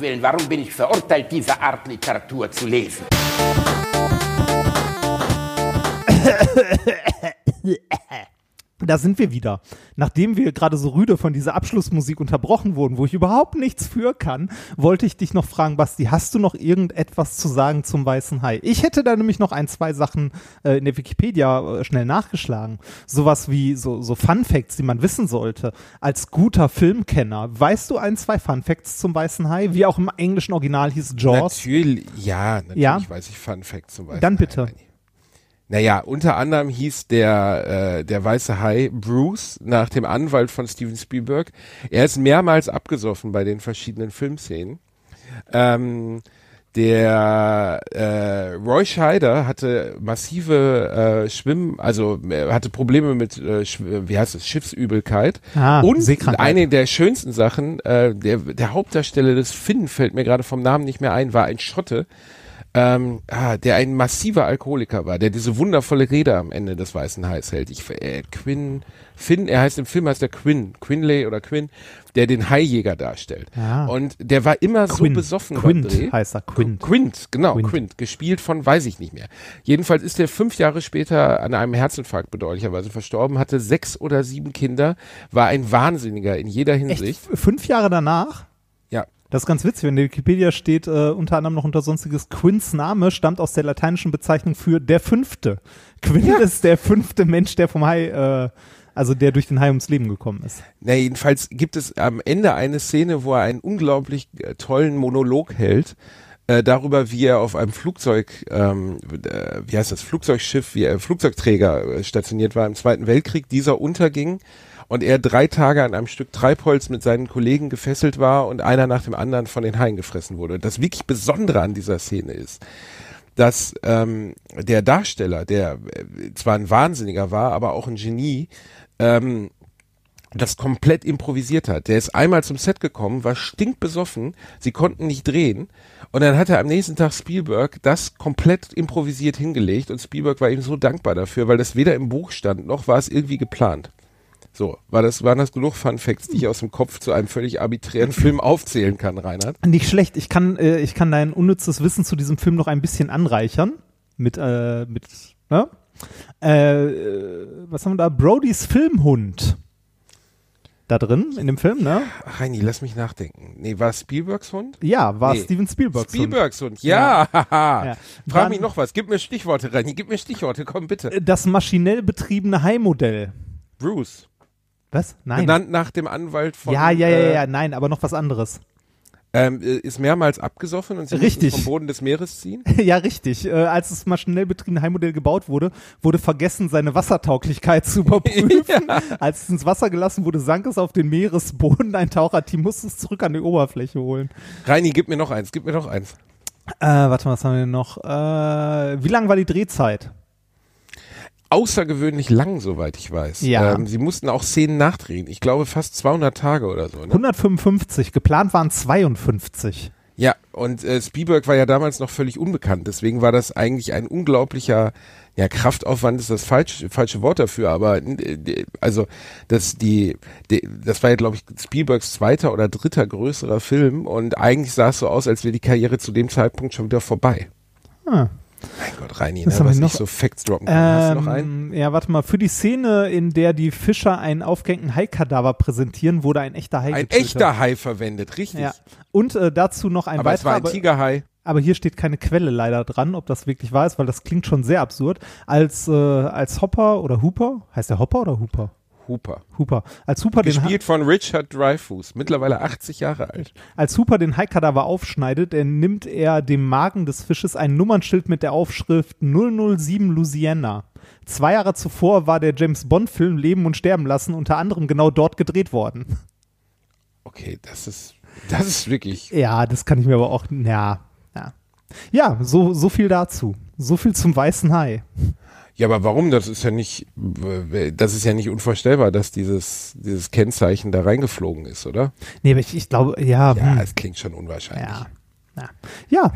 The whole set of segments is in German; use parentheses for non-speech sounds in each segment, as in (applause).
Willen, warum bin ich verurteilt, diese Art Literatur zu lesen? (laughs) Da sind wir wieder. Nachdem wir gerade so rüde von dieser Abschlussmusik unterbrochen wurden, wo ich überhaupt nichts für kann, wollte ich dich noch fragen, Basti, hast du noch irgendetwas zu sagen zum Weißen Hai? Ich hätte da nämlich noch ein, zwei Sachen äh, in der Wikipedia äh, schnell nachgeschlagen. Sowas wie so, so Fun Facts, die man wissen sollte. Als guter Filmkenner, weißt du ein, zwei Fun Facts zum Weißen Hai? Wie auch im englischen Original hieß Jaws? Natürlich, ja, natürlich Ja? weiß ich Fun Facts zum Beispiel. Dann bitte. Naja, unter anderem hieß der, äh, der weiße Hai Bruce nach dem Anwalt von Steven Spielberg. Er ist mehrmals abgesoffen bei den verschiedenen Filmszenen. Ähm, der äh, Roy Scheider hatte massive äh, Schwimm, also er hatte Probleme mit, äh, Schw- wie heißt es, Schiffsübelkeit. Ah, Und eine der schönsten Sachen, äh, der, der Hauptdarsteller des Finn fällt mir gerade vom Namen nicht mehr ein, war ein Schotte, ähm, ah, der ein massiver Alkoholiker war, der diese wundervolle Rede am Ende des Weißen Hais hält. Ich, äh, Quinn, Finn, er heißt im Film heißt er Quinn, Quinley oder Quinn, der den Haijäger darstellt. Ah. Und der war immer so Quint. besoffen Quint beim Dreh. heißt er, Quint. Quint, genau, Quint. Quint. gespielt von, weiß ich nicht mehr. Jedenfalls ist er fünf Jahre später an einem Herzinfarkt bedauerlicherweise verstorben, hatte sechs oder sieben Kinder, war ein Wahnsinniger in jeder Echt? Hinsicht. F- Fünf Jahre danach? Ja. Das ist ganz witzig, wenn der Wikipedia steht äh, unter anderem noch unter sonstiges, Quints Name stammt aus der lateinischen Bezeichnung für der Fünfte. Quint ist der fünfte Mensch, der vom Hai, äh, also der durch den Hai ums Leben gekommen ist. Na, jedenfalls gibt es am Ende eine Szene, wo er einen unglaublich äh, tollen Monolog hält, äh, darüber, wie er auf einem Flugzeug, ähm, äh, wie heißt das, Flugzeugschiff, wie er Flugzeugträger äh, stationiert war im Zweiten Weltkrieg, dieser unterging und er drei Tage an einem Stück Treibholz mit seinen Kollegen gefesselt war und einer nach dem anderen von den Haien gefressen wurde. Und das wirklich Besondere an dieser Szene ist, dass ähm, der Darsteller, der äh, zwar ein Wahnsinniger war, aber auch ein Genie, ähm, das komplett improvisiert hat. Der ist einmal zum Set gekommen, war stinkbesoffen, sie konnten nicht drehen und dann hat er am nächsten Tag Spielberg das komplett improvisiert hingelegt und Spielberg war ihm so dankbar dafür, weil das weder im Buch stand, noch war es irgendwie geplant. So, war das, waren das genug Fun Facts, die ich aus dem Kopf zu einem völlig arbiträren Film aufzählen kann, Reinhard? Nicht schlecht. Ich kann, äh, ich kann dein unnützes Wissen zu diesem Film noch ein bisschen anreichern. Mit, äh, mit, ne? Äh, äh, was haben wir da? Brodys Filmhund. Da drin, in dem Film, ne? Ach, Reini, lass mich nachdenken. Nee, war es Spielbergs Hund? Ja, war Nee. Steven Spielberg. Spielbergs Hund, ja. (laughs) Ja. Frag Dann- mich noch was. Gib mir Stichworte, Reini. Gib mir Stichworte. Komm, bitte. Das maschinell betriebene Hai-Modell. Bruce. Was? Nein. Benannt nach dem Anwalt von. ja, ja, ja, äh, ja, nein, aber noch was anderes. Ähm, äh, ist mehrmals abgesoffen und sie Richtig. vom Boden des Meeres ziehen. (laughs) ja, richtig. Äh, als das maschinell betriebene Hai-Modell gebaut wurde, wurde vergessen, seine Wassertauglichkeit zu (laughs) überprüfen. Als es ins Wasser gelassen wurde, sank es auf den Meeresboden. Ein Taucherteam musste es zurück an die Oberfläche holen. Reini, gib mir noch eins. Gib mir noch eins. Äh, warte mal, was haben wir denn noch? Äh, wie lang war die Drehzeit? Außergewöhnlich lang, soweit ich weiß. Ja. Ähm, sie mussten auch Szenen nachdrehen. Ich glaube fast 200 Tage oder so. Ne? 155, geplant waren 52. Ja, und äh, Spielberg war ja damals noch völlig unbekannt. Deswegen war das eigentlich ein unglaublicher, ja, Kraftaufwand ist das falsch, falsche Wort dafür, aber äh, also das die, die das war ja glaube ich Spielbergs zweiter oder dritter größerer Film und eigentlich sah es so aus, als wäre die Karriere zu dem Zeitpunkt schon wieder vorbei. Ah. Mein Gott, Reini, Was ne, was noch? so Facts droppen kann. Hast du noch einen? Ähm, ja, warte mal. Für die Szene, in der die Fischer einen aufgehängten Haikadaver präsentieren, wurde ein echter Hai Ein getötet. echter Hai verwendet, richtig. Ja. Und äh, dazu noch ein aber es war weiterer, ein Tigerhai. aber hier steht keine Quelle leider dran, ob das wirklich wahr ist, weil das klingt schon sehr absurd. Als, äh, als Hopper oder Hooper, heißt der Hopper oder Hooper? Hooper. Hooper. Als Hooper den, Ha- Gespielt von Richard Dreyfuss, mittlerweile 80 Jahre alt. als Hooper den Haikadaver aufschneidet, dann nimmt er dem Magen des Fisches ein Nummernschild mit der Aufschrift 007 Louisiana. Zwei Jahre zuvor war der James Bond-Film Leben und Sterben lassen unter anderem genau dort gedreht worden. Okay, das ist, das ist wirklich. Ja, das kann ich mir aber auch, ja, ja. Ja, so, so viel dazu. So viel zum weißen Hai. Ja, aber warum? Das ist ja nicht, das ist ja nicht unvorstellbar, dass dieses, dieses Kennzeichen da reingeflogen ist, oder? Nee, aber ich, ich glaube, ja, Ja, hm, es klingt schon unwahrscheinlich. ja, ja. Ja,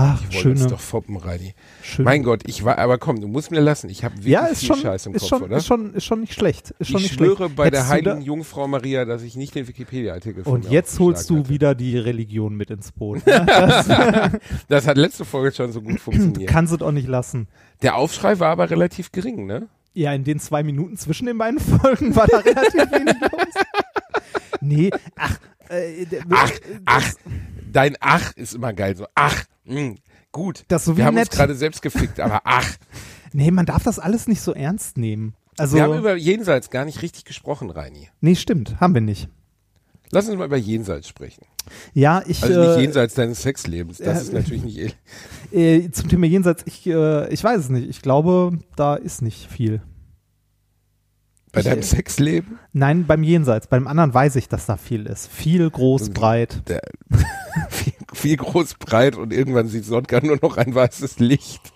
Ach, Ich schöne, doch foppen, Reini. schöne. Mein Gott, ich war, aber komm, du musst mir lassen. Ich habe wirklich ja, ist viel schon, Scheiß im ist, Kopf, schon, oder? ist, schon, ist schon nicht schlecht. Ist schon ich nicht schwöre schlecht. bei der Hättest da- heiligen Jungfrau Maria, dass ich nicht den Wikipedia-Artikel Und jetzt holst du hatte. wieder die Religion mit ins Boot. (laughs) Ne? Das (laughs) Das hat letzte Folge schon so gut funktioniert. kannst du doch nicht lassen. Der Aufschrei war aber relativ gering, ne? Ja, in den zwei Minuten zwischen den beiden Folgen war da relativ wenig (laughs) los. Nee, ach, äh, Ach, ach, dein Ach ist immer geil. So, ach, mh, gut. Das so wie Wir haben uns nett. gerade selbst gefickt, aber ach. (laughs) Nee, man darf das alles nicht so ernst nehmen. Also, Wir haben über Jenseits gar nicht richtig gesprochen, Reini. nee, stimmt, haben wir nicht. Lass uns mal über Jenseits sprechen. Ja, ich, Also nicht äh, jenseits deines Sexlebens. Das ja, ist natürlich nicht. (laughs) äh, zum Thema Jenseits, ich, äh, ich weiß es nicht. Ich glaube, da ist nicht viel. Bei Ich, deinem äh, Sexleben? Nein, beim Jenseits. Beim anderen weiß ich, dass da viel ist. Viel, groß, Mhm. breit. Der, (laughs) viel, viel groß, breit und irgendwann sieht Sonntag nur noch ein weißes Licht.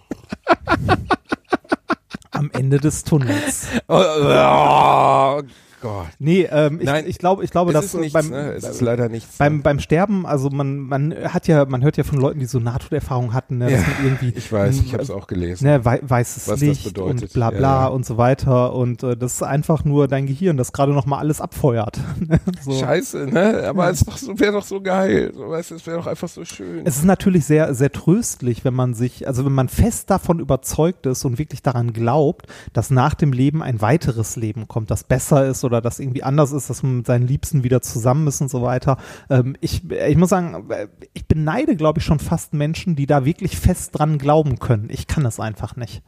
Am Ende des Tunnels. (laughs) Oh, oh Gott. Nee, ähm, ich, Nein, ich glaube, ich glaube, dass ist nichts, beim, ne? Es ist leider nichts. beim, beim Sterben, also man, man hat ja, man hört ja von Leuten, die so Nahtoderfahrung hatten, ne, dass Ja, man irgendwie ich weiß, ich habe es auch gelesen. ne, wei weißes Was Licht bedeutet. und bla Ja, bla ja. und so weiter und äh, das ist einfach nur dein Gehirn, das gerade noch mal alles abfeuert. (laughs) so. Scheiße, ne? Aber es wäre doch so geil. So, weißt es wäre doch einfach so schön. Es ist natürlich sehr, sehr tröstlich, wenn man sich, also wenn man fest davon überzeugt ist und wirklich daran glaubt, dass nach dem Leben ein weiteres Leben kommt, das besser ist oder das irgendwie anders ist, dass man mit seinen Liebsten wieder zusammen ist und so weiter. Ähm, ich, ich muss sagen, äh, ich beneide, glaube ich, schon fast Menschen, die da wirklich fest dran glauben können. Ich kann es einfach nicht.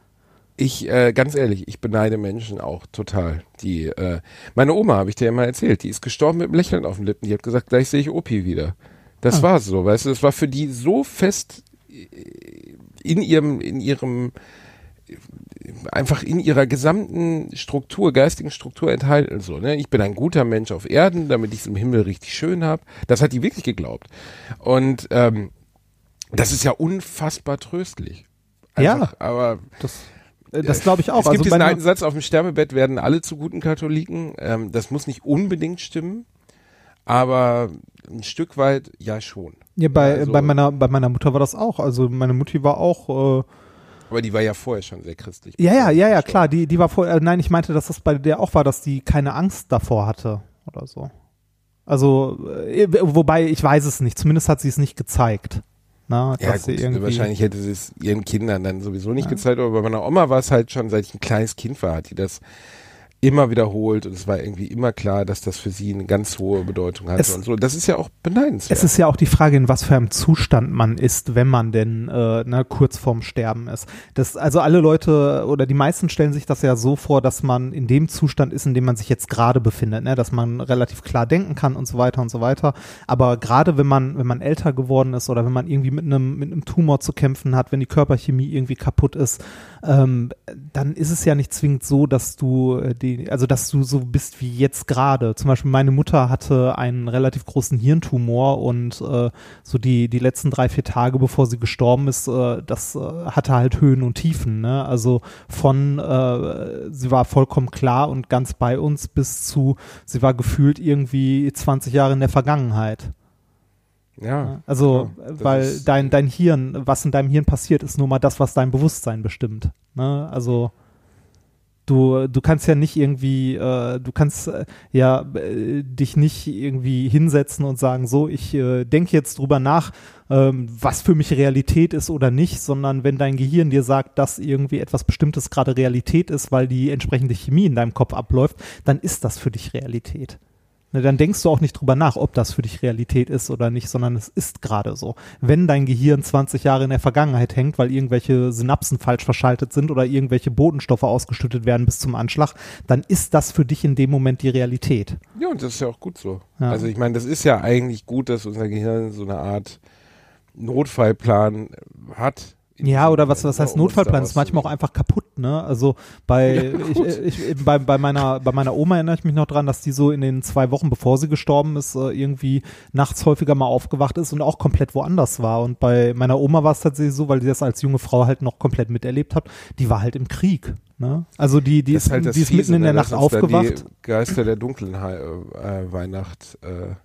Ich, äh, ganz ehrlich, ich beneide Menschen auch total. Die, äh, meine Oma, habe ich dir ja mal erzählt, die ist gestorben mit einem Lächeln auf den Lippen. Die hat gesagt, gleich sehe ich Opi wieder. Das Ah. war so, weißt du, das war für die so fest äh, in ihrem, in ihrem, äh, einfach in ihrer gesamten Struktur, geistigen Struktur enthalten. So, ne? Ich bin ein guter Mensch auf Erden, damit ich es im Himmel richtig schön habe. Das hat die wirklich geglaubt. Und ähm, das ist ja unfassbar tröstlich. Ja. Aber Das, äh, das glaube ich auch. es gibt also diesen alten Satz, auf dem Sterbebett werden alle zu guten Katholiken. Ähm, das muss nicht unbedingt stimmen, aber ein Stück weit ja schon. ja, bei, also- bei, meiner, bei meiner Mutter war das auch. Also meine Mutti war auch. Äh, Aber die war ja vorher schon sehr christlich. Ja, ja, ja, ja, klar. Die, die war vorher, äh, nein, ich meinte, dass das bei der auch war, dass die keine Angst davor hatte oder so. Also, äh, wobei, ich weiß es nicht. Zumindest hat sie es nicht gezeigt. Na, Ja, dass gut, sie irgendwie, wahrscheinlich hätte sie es ihren Kindern dann sowieso nicht Ja. gezeigt, aber bei meiner Oma war es halt schon, seit ich ein kleines Kind war, hat die das immer wiederholt und es war irgendwie immer klar, dass das für sie eine ganz hohe Bedeutung hatte Es- und so. Das ist ja auch beneidenswert. Es ist ja auch die Frage, in was für einem Zustand man ist, wenn man denn äh, ne, kurz vorm Sterben ist. Das, also alle Leute oder die meisten stellen sich das ja so vor, dass man in dem Zustand ist, in dem man sich jetzt gerade befindet, ne? dass man relativ klar denken kann und so weiter und so weiter. Aber gerade wenn man, wenn man älter geworden ist oder wenn man irgendwie mit einem, mit einem Tumor zu kämpfen hat, wenn die Körperchemie irgendwie kaputt ist, ähm, dann ist es ja nicht zwingend so, dass du äh, die, also dass du so bist wie jetzt gerade. Zum Beispiel meine Mutter hatte einen relativ großen Hirntumor und äh, so die die letzten drei vier Tage, bevor sie gestorben ist, äh, das äh, hatte halt Höhen und Tiefen. Ne? Also von äh, sie war vollkommen klar und ganz bei uns bis zu sie war gefühlt irgendwie 20 Jahre in der Vergangenheit. ja. Also. Das weil dein, dein Hirn, was in deinem Hirn passiert, ist nur mal das, was dein Bewusstsein bestimmt. Ne? Also, du, du kannst ja nicht irgendwie, äh, du kannst äh, ja äh, dich nicht irgendwie hinsetzen und sagen, so, ich äh, denke jetzt drüber nach, ähm, was für mich Realität ist oder nicht, sondern wenn dein Gehirn dir sagt, dass irgendwie etwas Bestimmtes gerade Realität ist, weil die entsprechende Chemie in deinem Kopf abläuft, dann ist das für dich Realität. Ne, dann denkst du auch nicht drüber nach, ob das für dich Realität ist oder nicht, sondern es ist gerade so. Wenn dein Gehirn 20 Jahre in der Vergangenheit hängt, weil irgendwelche Synapsen falsch verschaltet sind oder irgendwelche Botenstoffe ausgeschüttet werden bis zum Anschlag, dann ist das für dich in dem Moment die Realität. Ja, und das ist ja auch gut so. Ja. Also ich meine, das ist ja eigentlich gut, dass unser Gehirn so eine Art Notfallplan hat. Ja, oder was, was heißt Notfallplan? Ist manchmal auch einfach kaputt, ne? Also bei, Ja, ich, ich, bei, bei meiner, bei meiner Oma erinnere ich mich noch dran, dass die so in den zwei Wochen, bevor sie gestorben ist, äh, irgendwie nachts häufiger mal aufgewacht ist und auch komplett woanders war. Und bei meiner Oma war es tatsächlich so, weil die das als junge Frau halt noch kompleit miterlebt hat, die war halt im Krieg, ne? Also die, die Das ist, halt das die ist Fiese, mitten in ne, der dass Nacht aufgewacht. Die Geister der dunklen Hei- äh, Weihnacht äh,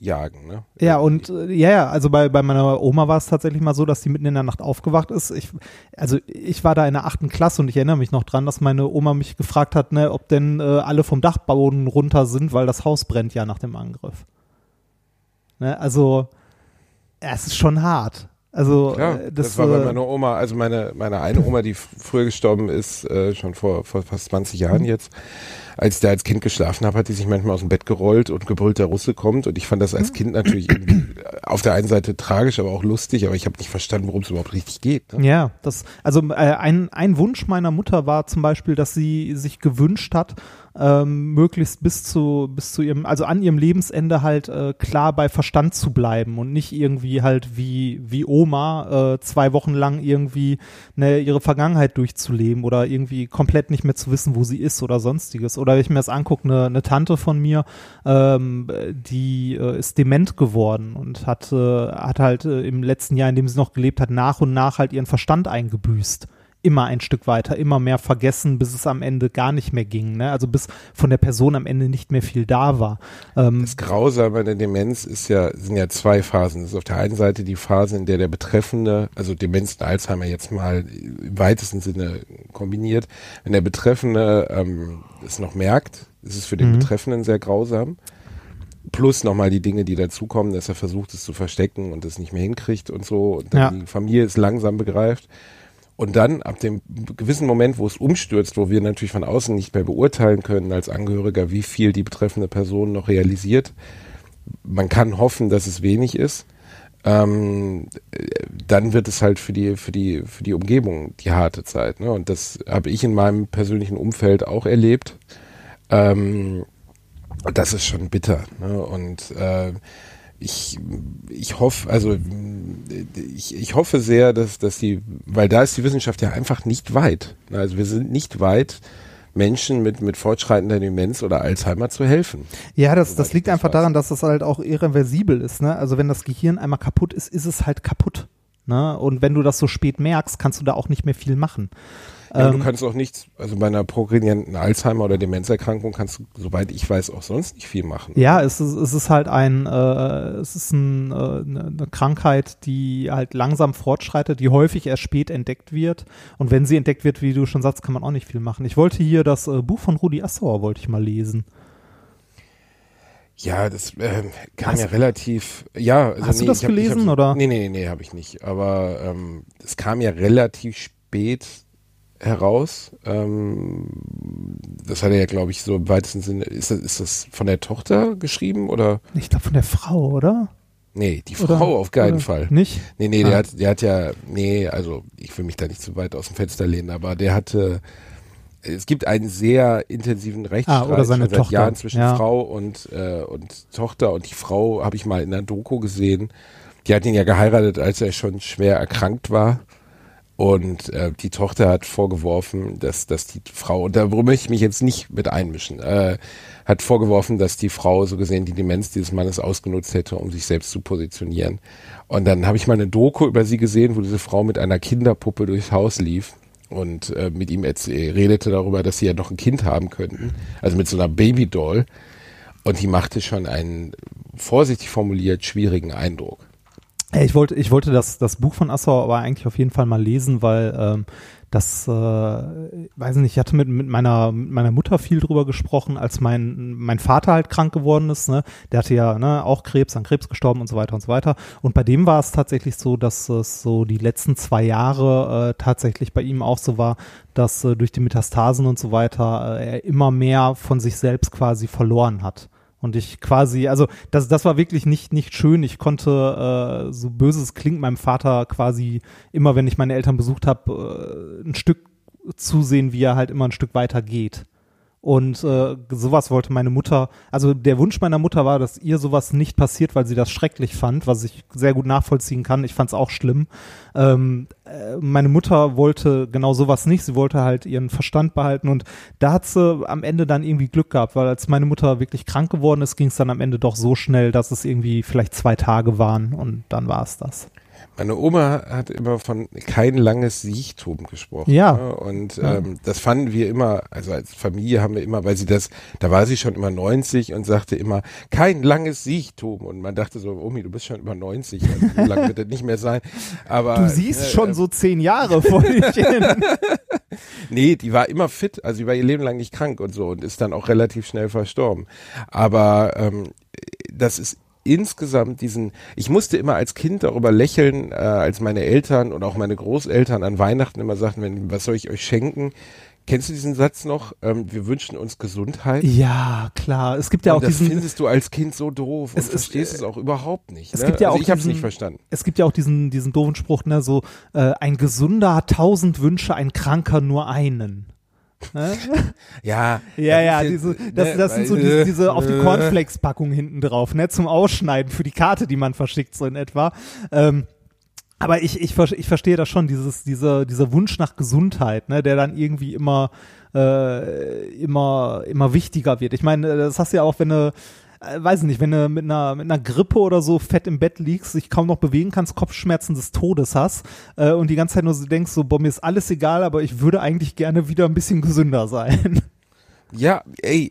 jagen. Ne? Ja, und äh, ja, ja, also bei, bei meiner Oma war es tatsächlich mal so, dass sie mitten in der Nacht aufgewacht ist. Ich, also ich war da in der achten Klasse und ich erinnere mich noch dran, dass meine Oma mich gefragt hat, ne, ob denn äh, alle vom Dachboden runter sind, weil das Haus brennt ja nach dem Angriff. Ne, also, es ist schon hart. Also Ja, äh, das, das, war bei äh, meiner Oma, also meine, meine eine Oma, die früher gestorben ist, äh, schon vor, vor fast 20 Jahren jetzt, als ich da als Kind geschlafen habe, hat die sich manchmal aus dem Bett gerollt und gebrüllt, der Russe kommt. Und ich fand das als Kind natürlich irgendwie auf der einen Seite tragisch, aber auch lustig, aber ich habe nicht verstanden, worum es überhaupt richtig geht. Ne? Ja, das, also äh, ein, ein Wunsch meiner Mutter war zum Beispiel, dass sie sich gewünscht hat, ähm, möglichst bis zu, bis zu ihrem, also an ihrem Lebensende halt äh, klar bei Verstand zu bleiben und nicht irgendwie halt wie, wie Oma äh, zwei Wochen lang irgendwie ne, ihre Vergangenheit durchzuleben oder irgendwie komplett nicht mehr zu wissen, wo sie ist oder sonstiges. Oder wenn ich mir das angucke, eine, eine Tante von mir, ähm, die äh, ist dement geworden und hat, äh, hat halt äh, im letzten Jahr, in dem sie noch gelebt hat, nach und nach halt ihren Verstand eingebüßt. Immer ein Stück weiter, immer mehr vergessen, bis es am Ende gar nicht mehr ging. Ne? Also bis von der Person am Ende nicht mehr viel da war. Ähm, Das Grausame der Demenz ist ja, sind ja zwei Phasen. Das ist auf der einen Seite die Phase, in der der Betreffende, also Demenz und Alzheimer jetzt mal im weitesten Sinne kombiniert, wenn der Betreffende ähm, es noch merkt, ist es für den Mhm. Betreffenden sehr grausam. Plus nochmal die Dinge, die dazukommen, dass er versucht, es zu verstecken und es nicht mehr hinkriegt und so. Und dann Ja. die Familie es langsam begreift. Und dann ab dem gewissen Moment, wo es umstürzt, wo wir natürlich von außen nicht mehr beurteilen können als Angehöriger, wie viel die betreffende Person noch realisiert, man kann hoffen, dass es wenig ist. Ähm, äh, dann wird es halt für die für die für die Umgebung die harte Zeit. Ne? Und das habe ich in meinem persönlichen Umfeld auch erlebt. Ähm, das ist schon bitter. Ne? Und äh, ich, ich hoffe, also ich, ich hoffe sehr, dass, dass die, weil da ist die Wissenschaft ja einfach nicht weit. Also wir sind nicht weit, Menschen mit, mit fortschreitender Demenz oder Alzheimer zu helfen. Ja, das, das liegt das einfach weiß. daran, dass das halt auch irreversibel ist. Ne? Also wenn das Gehirn einmal kaputt ist, ist es halt kaputt. Ne? Und wenn du das so spät merkst, kannst du da auch nicht mehr viel machen. Ja, Ähm, du kannst auch nichts, also bei einer progredienten Alzheimer oder Demenzerkrankung kannst du, soweit ich weiß, auch sonst nicht viel machen. Ja, es ist, es ist halt ein, äh, es ist ein, äh, eine, eine Krankheit, die halt langsam fortschreitet, die häufig erst spät entdeckt wird. Und wenn sie entdeckt wird, wie du schon sagst, kann man auch nicht viel machen. Ich wollte hier das äh, Buch von Rudi Assauer, wollte ich mal lesen. Ja, das ähm, kam Hast- ja relativ, ja. Also Hast du nee, das ich hab- gelesen, hab- oder? Nee, nee, nee, habe ich nicht. Aber ähm, es kam ja relativ spät heraus. Ähm, das hat er ja, glaube ich, so im weitesten Sinne, ist das, ist das von der Tochter geschrieben oder? Ich glaube von der Frau, oder? Nee, die Oder- Frau auf keinen Fall. Nicht? Nee, nee, Ah. der hat, der hat ja, nee, also ich will mich da nicht zu weit aus dem Fenster lehnen, aber der hatte, es gibt einen sehr intensiven Rechtsstreit Ah, oder seit Tochter, Jahren zwischen ja. Frau und, äh, und Tochter und die Frau habe ich mal in einer Doku gesehen. Die hat ihn ja geheiratet, als er schon schwer erkrankt war. Und äh, die Tochter hat vorgeworfen, dass, dass die Frau, und da möchte ich mich jetzt nicht mit einmischen, äh, hat vorgeworfen, dass die Frau so gesehen die Demenz dieses Mannes ausgenutzt hätte, um sich selbst zu positionieren. Und dann habe ich mal eine Doku über sie gesehen, wo diese Frau mit einer Kinderpuppe durchs Haus lief und äh, mit ihm erzäh- redete darüber, dass sie ja noch ein Kind haben könnten, also mit so einer Babydoll. Und die machte schon einen, vorsichtig formuliert, schwierigen Eindruck. Ey, Ich wollte, ich wollte das, das Buch von Assauer aber eigentlich auf jeden Fall mal lesen, weil ähm, das, äh, weiß nicht, ich hatte mit, mit, meiner, mit meiner Mutter viel drüber gesprochen, als mein, mein Vater halt krank geworden ist. Ne? Der hatte ja ne, auch Krebs, an Krebs gestorben und so weiter und so weiter. Und bei dem war es tatsächlich so, dass es so die letzten zwei Jahre äh, tatsächlich bei ihm auch so war, dass äh, durch die Metastasen und so weiter äh, er immer mehr von sich selbst quasi verloren hat. Und ich quasi, also das, das war wirklich nicht, nicht schön. Ich konnte, äh, so böse es klingt, meinem Vater quasi immer, wenn ich meine Eltern besucht habe, äh, ein Stück zusehen, wie er halt immer ein Stück weiter geht. Und äh, sowas wollte meine Mutter, also der Wunsch meiner Mutter war, dass ihr sowas nicht passiert, weil sie das schrecklich fand, was ich sehr gut nachvollziehen kann. Ich fand es auch schlimm. Ähm, äh, meine Mutter wollte genau sowas nicht. Sie wollte halt ihren Verstand behalten und da hat sie am Ende dann irgendwie Glück gehabt, weil als meine Mutter wirklich krank geworden ist, ging es dann am Ende doch so schnell, dass es irgendwie vielleicht zwei Tage waren und dann war es das. Meine Oma hat immer von kein langes Siechtum gesprochen. Ja. ne? Und Ja. ähm, das fanden wir immer, also als Familie haben wir immer, weil sie das, da war sie schon immer 90 und sagte immer, kein langes Siechtum. Und man dachte so, Omi, du bist schon über 90, also so lange wird das nicht mehr sein. Aber Du siehst ne, schon äh, so zehn Jahre vor dich (laughs) hin. Nee, die war immer fit, also die war ihr Leben lang nicht krank und so und ist dann auch relativ schnell verstorben. Aber ähm, das ist insgesamt diesen, ich musste immer als Kind darüber lächeln, äh, als meine Eltern und auch meine Großeltern an Weihnachten immer sagten, wenn, was soll ich euch schenken? Kennst du diesen Satz noch? Ähm, wir wünschen uns Gesundheit. Ja, klar. Es gibt ja und auch das diesen, findest du als Kind so doof und Es ist, verstehst äh, es auch überhaupt nicht. es ne? gibt ja also auch ich habe es nicht verstanden. es gibt ja auch diesen, diesen doofen Spruch, ne, so, äh, ein Gesunder hat tausend Wünsche, ein Kranker nur einen. Ja, (laughs) Ja, ja, diese, das, ne, das sind so diese, äh, diese auf die äh, Cornflakes-Packung hinten drauf, ne, zum Ausschneiden für die Karte, die man verschickt, so in etwa. Ähm, aber ich, ich, ich verstehe das schon, dieses, dieser, dieser Wunsch nach Gesundheit, ne, der dann irgendwie immer, äh, immer, immer wichtiger wird. Ich meine, das hast du ja auch, wenn du, äh, weiß nicht, wenn du mit einer, mit einer Grippe oder so fett im Bett liegst, dich kaum noch bewegen kannst, Kopfschmerzen des Todes hast äh, und die ganze Zeit nur so denkst, so, boah, mir ist alles egal, aber ich würde eigentlich gerne wieder ein bisschen gesünder sein. (laughs) Ja, ey,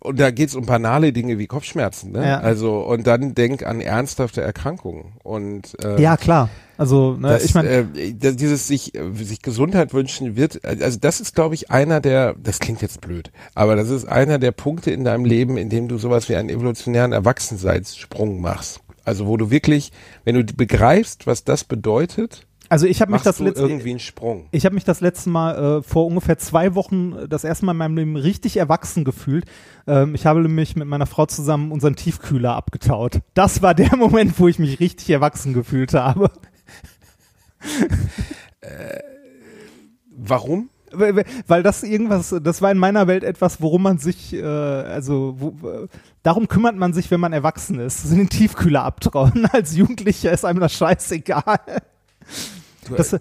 und da geht's um banale Dinge wie Kopfschmerzen, ne? Ja. Also, und dann denk an ernsthafte Erkrankungen. Und äh, Ja, klar. Also, ne, das, ich meine, äh, dieses sich, sich Gesundheit wünschen wird, also das ist, glaube ich, einer der, das klingt jetzt blöd, aber das ist einer der Punkte in deinem Leben, in dem du sowas wie einen evolutionären Erwachsenseitssprung machst. Also wo du wirklich, wenn du begreifst, was das bedeutet, also ich habe mich das letzte, irgendwie einen Sprung. ich habe mich das letzte Mal äh, vor ungefähr zwei Wochen äh, das erste Mal in meinem Leben richtig erwachsen gefühlt. Ähm, ich habe nämlich mit meiner Frau zusammen unseren Tiefkühler abgetaut. Das war der (laughs) Moment, wo ich mich richtig erwachsen gefühlt habe. Warum? Weil das irgendwas, das war in meiner Welt etwas, worum man sich, äh, also wo, äh, darum kümmert man sich, wenn man erwachsen ist. (laughs) Den Tiefkühler abtrauen. Als Jugendlicher ist einem das scheißegal. Du, Das, äh,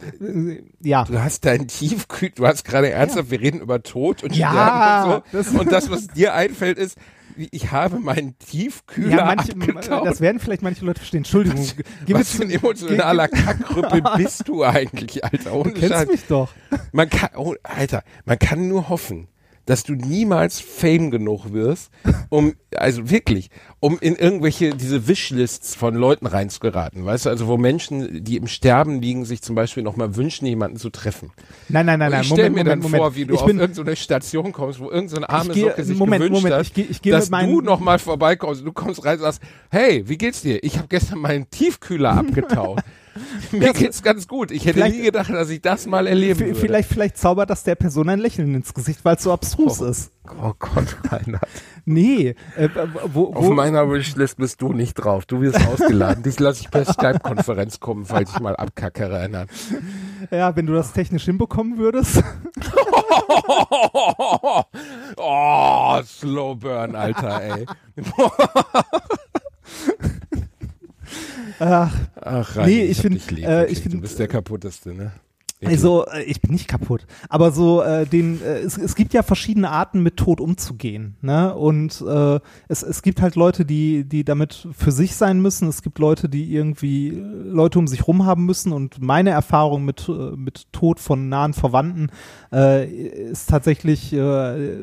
ja. Du hast deinen Tiefkühl, du hast gerade ernsthaft, wir reden über Tod und Ja, Sterben und das- so. Und das, was dir einfällt, ist, ich habe meinen Tiefkühler Ja, manche, abgetaut. das werden vielleicht manche Leute verstehen. Entschuldigung. Gib was für ein emotionaler Kackrüppel (laughs) bist du eigentlich, Alter? Ohne Du kennst Scheiß. mich doch. Man kann, oh, Alter, man kann nur hoffen, dass du niemals Fame genug wirst, um, (laughs) also wirklich, um in irgendwelche, diese Wishlists von Leuten reinzugeraten, weißt du, also wo Menschen, die im Sterben liegen, sich zum Beispiel nochmal wünschen, jemanden zu treffen. Nein, nein, nein, nein. ich stelle Moment, mir Moment, dann Moment. vor, wie du ich auf irgendeine Station kommst, wo irgendeine arme Ich gehe- Socke sich Moment, gewünscht Moment, hat, ich gehe- ich gehe dass du nochmal vorbeikommst. Du kommst rein und sagst, hey, wie geht's dir? Ich habe gestern meinen Tiefkühler (laughs) abgetaut. (laughs) Mir geht's ganz gut. Ich hätte nie gedacht, dass ich das mal erleben würde. vielleicht, vielleicht zaubert das der Person ein Lächeln ins Gesicht, weil es so abstrus Oh. ist. Oh Gott, (laughs) Reinhard. Nee, äh, wo, Auf wo, meiner Wishlist bist du nicht drauf. Du wirst ausgeladen. Dich lasse ich per (laughs) Skype-Konferenz kommen, falls ich mal abkacke, Reinhard. ja, wenn du das technisch hinbekommen würdest. oh, Slow Burn, Alter, ey. Ach, Ach, Nee, Reini, ich hab find, dich lieb, äh, ich find- du bist der kaputteste, ne? Also, äh, ich bin nicht kaputt. Aber so, äh, den, äh, es, es gibt ja verschiedene Arten, mit Tod umzugehen. Ne? Und äh, es, es gibt halt Leute, die, die damit für sich sein müssen. Es gibt Leute, die irgendwie äh, Leute um sich rum haben müssen. Und meine Erfahrung mit, äh, mit Tod von nahen Verwandten äh, ist tatsächlich, äh,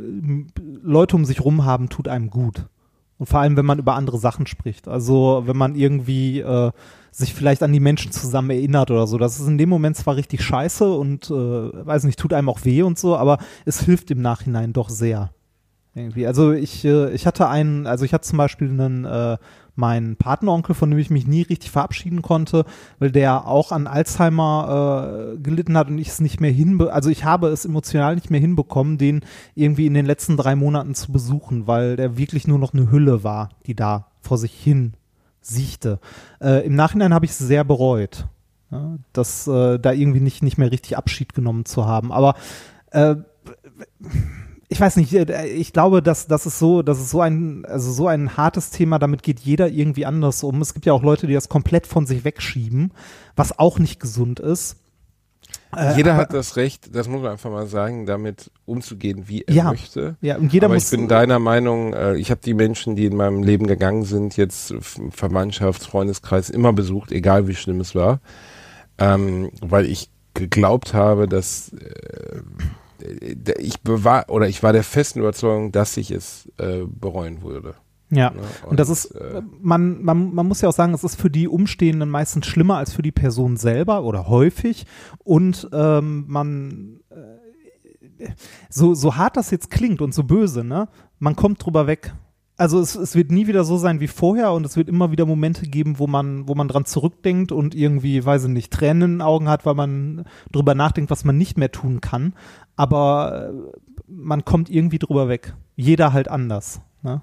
Leute um sich rum haben, tut einem gut. Und vor allem, wenn man über andere Sachen spricht. Also, wenn man irgendwie äh, sich vielleicht an die Menschen zusammen erinnert oder so. Das ist in dem Moment zwar richtig scheiße und, äh, weiß nicht, tut einem auch weh und so, aber es hilft im Nachhinein doch sehr. Irgendwie. Also ich, äh, ich hatte einen, also ich hatte zum Beispiel einen, äh, meinen Patenonkel, von dem ich mich nie richtig verabschieden konnte, weil der auch an Alzheimer äh, gelitten hat und ich es nicht mehr hinbe, also ich habe es emotional nicht mehr hinbekommen, den irgendwie in den letzten drei Monaten zu besuchen, weil der wirklich nur noch eine Hülle war, die da vor sich hin siechte. Äh, Im Nachhinein habe ich es sehr bereut, ja, dass äh, da irgendwie nicht, nicht mehr richtig Abschied genommen zu haben. Aber äh, ich weiß nicht, äh, ich glaube, dass das ist so, das ist so ein, also so ein hartes Thema, damit geht jeder irgendwie anders um. Es gibt ja auch Leute, die das komplett von sich wegschieben, was auch nicht gesund ist. Äh, Jeder aber- hat das Recht, das muss man einfach mal sagen, damit umzugehen, wie er Ja. möchte. Ja, und jeder Aber muss. ich bin deiner Meinung, äh, ich habe die Menschen, die in meinem Leben gegangen sind, jetzt Verwandtschafts-, Freundeskreis immer besucht, egal wie schlimm es war, ähm, weil ich geglaubt habe, dass äh, ich bewahr oder ich war der festen Überzeugung, dass ich es äh, bereuen würde. Ja. Ne? Und das ist, äh, man, man, man muss ja auch sagen, es ist für die Umstehenden meistens schlimmer als für die Person selber oder häufig. Und ähm, man, äh, so, so hart das jetzt klingt und so böse, ne, man kommt drüber weg. Also es, es wird nie wieder so sein wie vorher und es wird immer wieder Momente geben, wo man, wo man dran zurückdenkt und irgendwie, weiß ich nicht, Tränen in den Augen hat, weil man drüber nachdenkt, was man nicht mehr tun kann. Aber äh, man kommt irgendwie drüber weg. Jeder halt anders. Ne?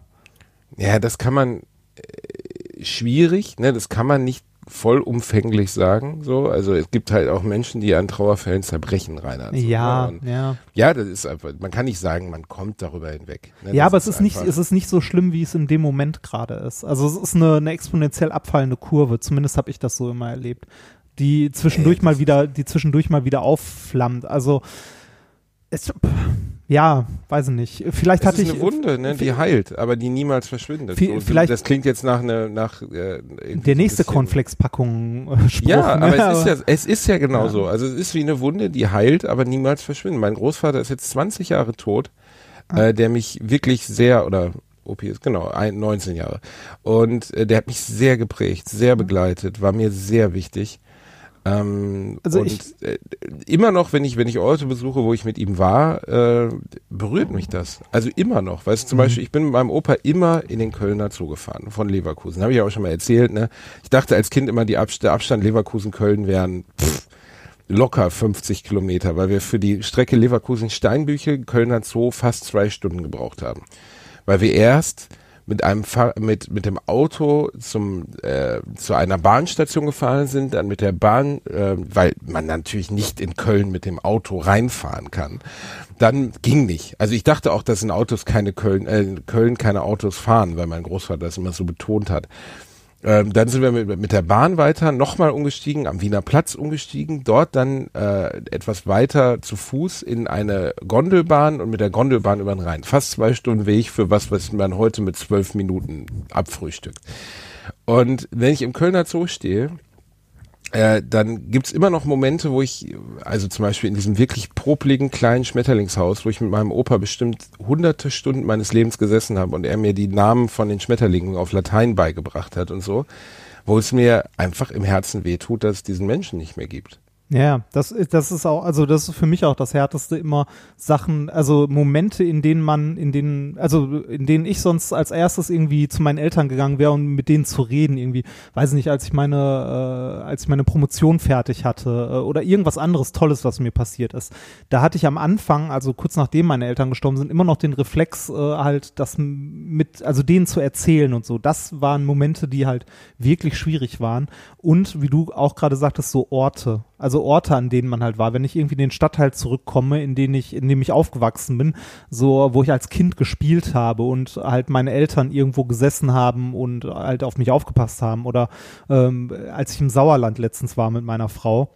Ja, das kann man äh, schwierig, ne, das kann man nicht vollumfänglich sagen, so. Also es gibt halt auch Menschen, die an Trauerfällen zerbrechen, Reinhard. so, Ja, ne? Ja. ja, das ist einfach, man kann nicht sagen, man kommt darüber hinweg. Ne? Ja, Das aber es ist nicht, es ist nicht so schlimm, wie es in dem Moment gerade ist. Also es ist eine, eine exponentiell abfallende Kurve. Zumindest habe ich das so immer erlebt, die zwischendurch Ja, mal das- wieder, die zwischendurch mal wieder aufflammt. Also es, ja, weiß ich nicht. Vielleicht es hatte ist ich eine Wunde, ne, die heilt, aber die niemals verschwindet. Vi- So, vielleicht- das klingt jetzt nach eine, nach äh, der nächste Cornflakes-Packung äh. Ja, ne? aber es ist ja, es ist ja genau Ja. so. Also es ist wie eine Wunde, die heilt, aber niemals verschwindet. Mein Großvater ist jetzt 20 Jahre tot, Ah. äh, der mich wirklich sehr, oder Opi ist genau, ein, 19 Jahre. Und äh, der hat mich sehr geprägt, sehr begleitet, war mir sehr wichtig. Ähm, Also und ich- äh, immer noch, wenn ich, wenn ich Orte besuche, wo ich mit ihm war, äh, berührt mich das. Also immer noch. Weißt du, zum Mhm. Beispiel, ich bin mit meinem Opa immer in den Kölner Zoo gefahren, von Leverkusen. Habe ich ja auch schon mal erzählt, ne? Ich dachte als Kind immer, die Abst der Abstand Leverkusen-Köln wären pff, locker 50 Kilometer, weil wir für die Strecke Leverkusen-Steinbüche, Kölner Zoo fast zwei Stunden gebraucht haben. Weil wir erst mit einem Fahr mit mit dem Auto zum äh, zu einer Bahnstation gefahren sind, dann mit der Bahn, äh, weil man natürlich nicht in Köln mit dem Auto reinfahren kann. Dann ging nicht. Also ich dachte auch, dass in Autos keine Köln äh, in Köln keine Autos fahren, weil mein Großvater das immer so betont hat. Ähm, dann sind wir mit, mit der Bahn weiter, nochmal umgestiegen, am Wiener Platz umgestiegen, dort dann äh, etwas weiter zu Fuß in eine Gondelbahn und mit der Gondelbahn über den Rhein. Fast zwei Stunden Weg für was, was man heute mit zwölf Minuten abfrühstückt. Und wenn ich im Kölner Zoo stehe, äh, dann gibt's immer noch Momente, wo ich, also zum Beispiel in diesem wirklich popligen kleinen Schmetterlingshaus, wo ich mit meinem Opa bestimmt hunderte Stunden meines Lebens gesessen habe und er mir die Namen von den Schmetterlingen auf Latein beigebracht hat und so, wo es mir einfach im Herzen wehtut, dass es diesen Menschen nicht mehr gibt. Ja, das ist, das ist auch, also das ist für mich auch das Härteste immer Sachen, also Momente, in denen man, in denen, also in denen ich sonst als erstes irgendwie zu meinen Eltern gegangen wäre, um mit denen zu reden, irgendwie, weiß nicht, als ich meine, äh, als ich meine Promotion fertig hatte äh, oder irgendwas anderes Tolles, was mir passiert ist. Da hatte ich am Anfang, also kurz nachdem meine Eltern gestorben sind, immer noch den Reflex, äh, halt, das mit, also denen zu erzählen und so. Das waren Momente, die halt wirklich schwierig waren. Und wie du auch gerade sagtest, so Orte. Also Orte, an denen man halt war. Wenn ich irgendwie in den Stadtteil zurückkomme, in den ich, in dem ich aufgewachsen bin, so, wo ich als Kind gespielt habe und halt meine Eltern irgendwo gesessen haben und halt auf mich aufgepasst haben. Oder ähm, als ich im Sauerland letztens war mit meiner Frau,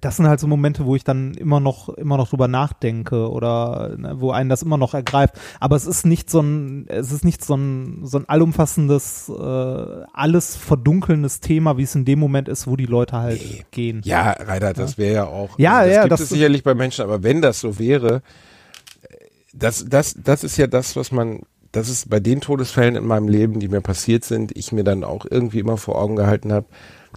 das sind halt so Momente, wo ich dann immer noch, immer noch drüber nachdenke oder ne, wo einen das immer noch ergreift. Aber es ist nicht so ein, es ist nicht so ein, so ein allumfassendes, äh, alles verdunkelndes Thema, wie es in dem Moment ist, wo die Leute halt Nee. gehen. Ja, Reiter, das wäre ja auch. Ja, also das ja, gibt das- es sicherlich bei Menschen, aber wenn das so wäre, das, das, das ist ja das, was man, das ist bei den Todesfällen in meinem Leben, die mir passiert sind, ich mir dann auch irgendwie immer vor Augen gehalten habe,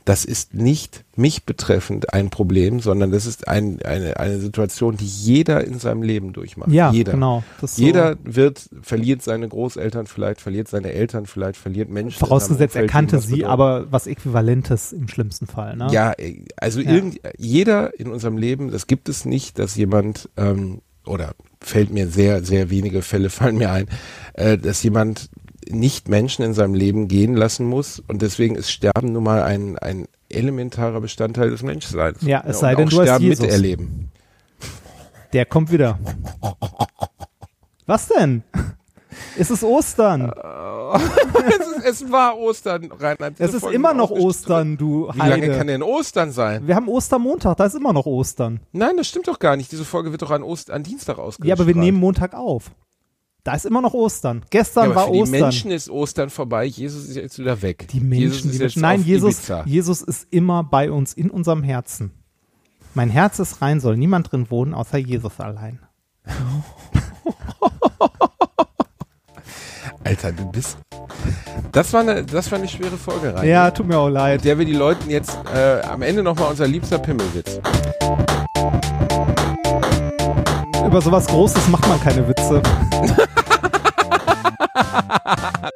das ist nicht mich betreffend ein Problem, sondern das ist ein, eine, eine Situation, die jeder in seinem Leben durchmacht. Ja, jeder. genau. Ist so- Jeder wird, verliert seine Großeltern vielleicht, verliert seine Eltern vielleicht, verliert Menschen. Vorausgesetzt, er kannte sie, bedeuten. aber was Äquivalentes im schlimmsten Fall. Ne? Ja, also Ja. Irgend, jeder in unserem Leben, das gibt es nicht, dass jemand, ähm, oder fällt mir sehr, sehr wenige Fälle fallen mir ein, äh, dass jemand nicht Menschen in seinem Leben gehen lassen muss und deswegen ist Sterben nun mal ein, ein elementarer Bestandteil des Menschseins. Ja, es sei denn, du heißt Sterben Jesus. miterleben. Der kommt wieder. (laughs) Was denn? Es ist Ostern. (laughs) es, ist, es war Ostern, Reinhard. Es ist Folge immer noch. Ostern, du Wie lange kann Heide. denn Ostern sein? Wir haben Ostermontag, da ist immer noch Ostern. Nein, das stimmt doch gar nicht. Diese Folge wird doch an, Ost an Dienstag ausgestrahlt. Ja, aber wir nehmen Montag auf. Da ist immer noch Ostern. ja, Gestern aber war für die Ostern. Menschen ist Ostern vorbei. Jesus ist jetzt wieder weg. die Menschen, Jesus die Menschen. Nein, Jesus, Ibiza. Jesus ist immer bei uns in unserem Herzen. Mein Herz ist rein, soll niemand drin wohnen, außer Jesus allein. (laughs) Alter, du bist. Das war eine, das war eine schwere Folge rein. Ja, tut mir auch leid. Der wir die Leuten jetzt äh, am Ende nochmal unser liebster Pimmelwitz. Über sowas Großes macht man keine Witze. (laughs)